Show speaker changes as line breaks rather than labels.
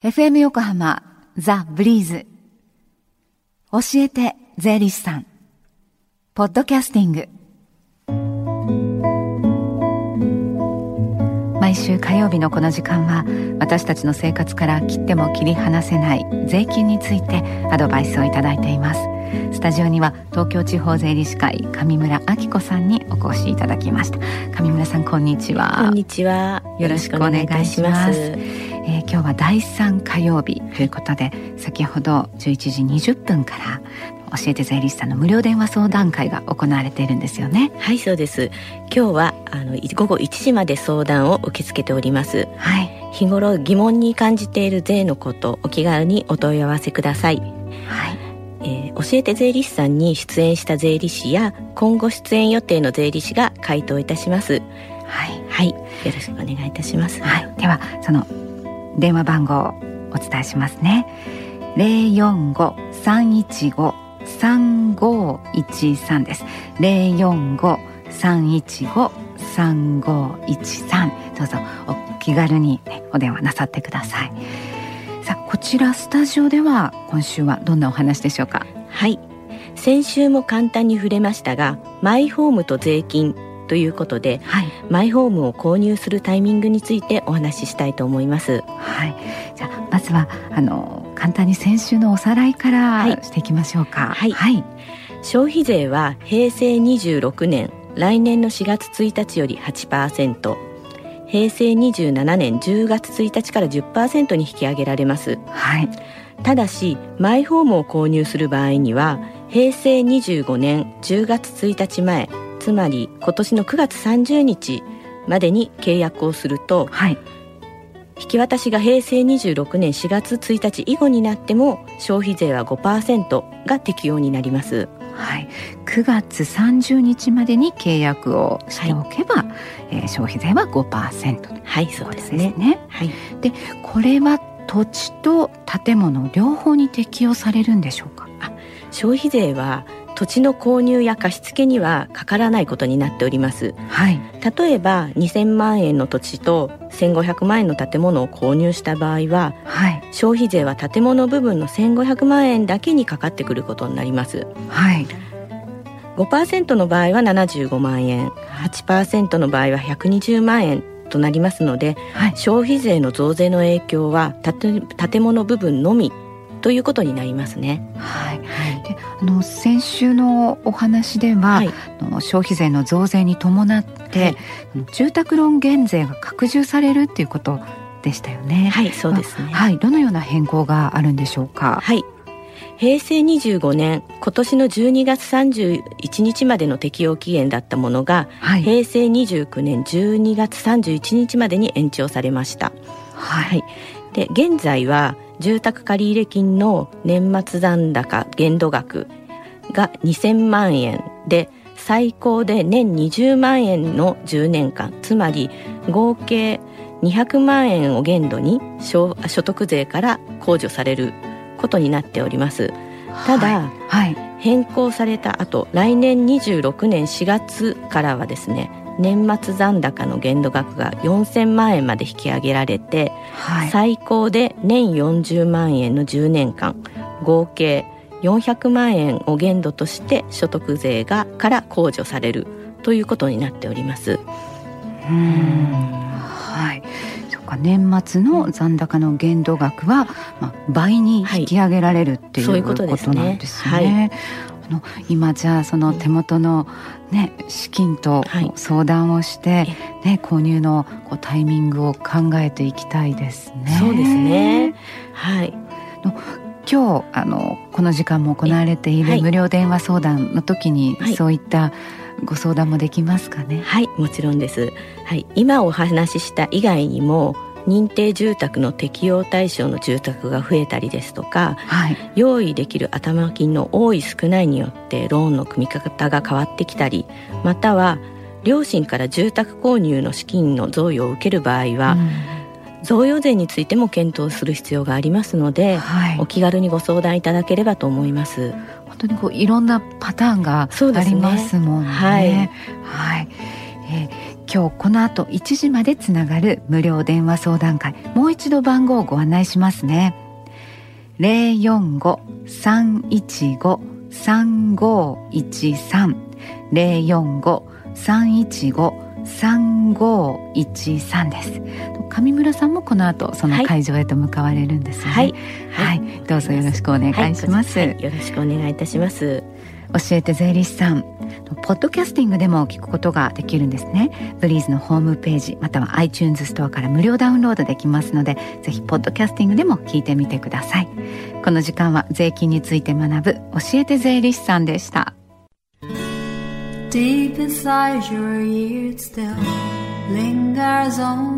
FM 横浜ザ・ブリーズ。教えて税理士さん。ポッドキャスティング。毎週火曜日のこの時間は私たちの生活から切っても切り離せない税金についてアドバイスをいただいています。スタジオには東京地方税理士会上村明子さんにお越しいただきました。上村さんこんにちは。
こんにちは。
よろしくお願いしますえー、今日は第3火曜日ということで先ほど11時20分から教えて税理士さんの無料電話相談会が行われているんですよね。
はいそうです。今日はあの午後1時まで相談を受け付けております。
はい。
日頃疑問に感じている税のことお気軽にお問い合わせください。
はい。
えー、教えて税理士さんに出演した税理士や今後出演予定の税理士が回答いたします。
はい。
はい。よろしくお願いいたします。
はい。ではその電話番号をお伝えしますね。零四五三一五三五一三です。零四五三一五三五一三。どうぞお気軽に、ね、お電話なさってください。さあこちらスタジオでは今週はどんなお話でしょうか？
はい。先週も簡単に触れましたがマイホームと税金ということで、
はい、
マイホームを購入するタイミングについてお話ししたいと思います。
はい。じゃあまずはあの簡単に先週のおさらいからしていきましょうか。
はい、
はい、
消費税は平成26年来年の4月1日より8%平成27年10月1日から10%に引き上げられます。
はい。
ただしマイホームを購入する場合には平成25年10月1日前つまり今年の9月30日までに契約をすると
はい。
引き渡しが平成26年4月1日以後になっても消費税は5%が適用になります。
はい、9月30日までに契約をしておけば、えー消費税は5%という
はいそう
です
ね。
ね。
はい。
これは土地と建物両方に適用されるんでしょうか？
消費税は土地の購入や貸付にはかからないことになっております。
はい、
例えば2000万円の土地と1500万円の建物を購入した場合は
はい、
消費税は建物部分の1500万円だけにかかってくることになります。
はい、
5%の場合は75万円8%の場合は120万円となりますので
はい、
消費税の増税の影響は建建物部分のみということになりますね。
はい。で、あの先週のお話では、
はい。
消費税の増税に伴って、
はい。
住宅ローン減税が拡充されるっていうことでしたよね。
はいそうですね。
はい、どのような変更があるんでしょうか？
はい。平成25年今年の12月31日までの適用期限だったものが
はい、
平成29年12月31日までに延長されました。
はい、
で現在は住宅借入金の年末残高限度額が2000万円で最高で年20万円の10年間つまり合計200万円を限度に所所得税から控除されることになっております。ただ、
はい、はい、
変更された後来年26年4月からはですね年末残高の限度額が4000万円まで引き上げられて、
はい、
最高で年40万円の10年間合計400万円を限度として所得税がから控除されるということになっております。
うーんはい。そうか年末の残高の限度額は、まあ、倍に引き上げられるっていう、
そういう
こ
こととですね
なんですね。あの今じゃあその手元のね資金と
はい
相談をして、ね購入のこうタイミングを考えていきたいですね。
そうですね。はい。
今日あのこの時間も行われてい
はい
る無料電話相談の時に、
はい
そういったご相談もできますかね？
はい、もちろんです。はい、今お話しした以外にも認定住宅の適用対象の住宅が増えたりですとか
はい。
用意できる頭金の多い少ないによってローンの組み方が変わってきたりまたは両親から住宅購入の資金の贈与を受ける場合は、
うん。
贈与税についても検討する必要がありますので、
はい。
お気軽にご相談いただければと思います。
本当にこういろんなパターンがありますもんね。
はい。
はい。えー
今日この後1時までつながる無料電話相談会。もう一度番号をご案内しますね。045-315-3513 045-315-3513です。上村さんもこの後その会場へと向かわれるんですね。はい、はい、どうぞよろしくお願いします、はい、
よろしくお願いいたします
教えて税理士さん。ポッドキャスティングでも聞くことができるんですね。ブリーズのホームページまたは iTunes ストアから無料ダウンロードできますのでぜひポッドキャスティングでも聞いてみてください。この時間は税金について学ぶ教えて税理士さんでした。Deep inside your ears still lingers on.